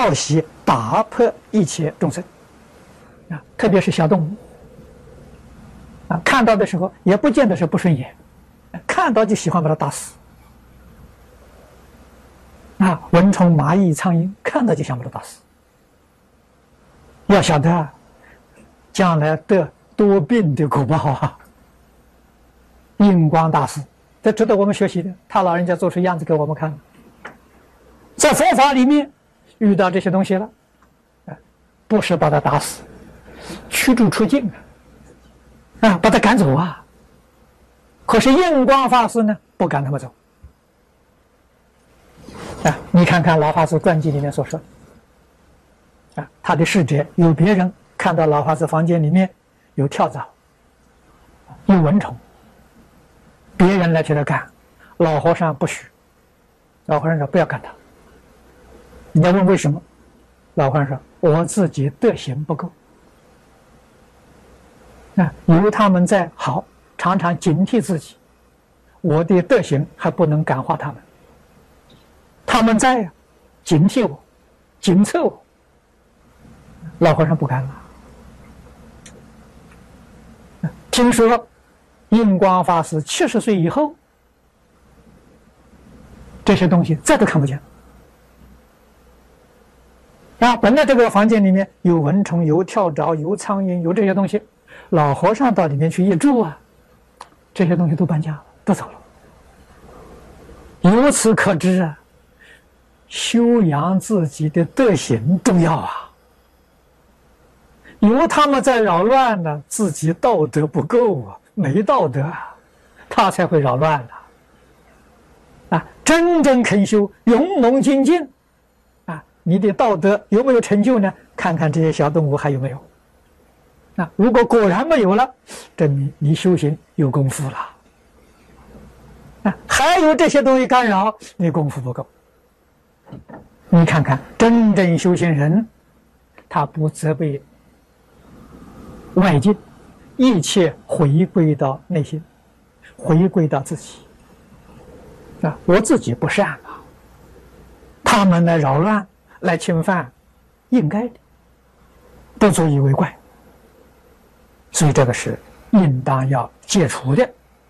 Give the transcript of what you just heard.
好习打破一切众生啊，特别是小动物啊，看到的时候也不见得是不顺眼，看到就喜欢把它打死啊，蚊虫、蚂蚁、苍蝇看到就想把它打死。要晓得，将来得多病的果报啊！印光大师，这值得我们学习的。他老人家做出样子给我们看，在佛法里面遇到这些东西了，不是把他打死，驱逐出境啊，把他赶走啊。可是印光法师呢，不赶他们走。啊，你看看老法师传记里面所说。啊，他的侍者有别人看到老法师房间里面有跳蚤、有蚊虫，别人来替他赶，老和尚不许。老和尚说：“不要赶他。”你要问为什么？老和尚说：“我自己德行不够。”啊，由他们在好，常常警惕自己，我的德行还不能感化他们。他们在呀，警惕我，警策我。老和尚不干了。听说印光法师七十岁以后，这些东西再都看不见了。啊，本来这个房间里面有蚊虫、有跳蚤、有苍蝇、有这些东西，老和尚到里面去一住啊，这些东西都搬家了，都走了。由此可知啊，修养自己的德行重要啊。由他们在扰乱呢，自己道德不够啊，没道德啊，他才会扰乱了。啊，真正肯修，勇猛精进，你的道德有没有成就呢？看看这些小动物还有没有。啊，如果果然没有了，证明你修行有功夫了。啊，还有这些东西干扰，你功夫不够。你看看真正修行人，他不责备。外境，一切回归到内心，回归到自己。啊，我自己不善了，他们来扰乱、来侵犯，应该的，不足以为怪。所以这个是应当要戒除的。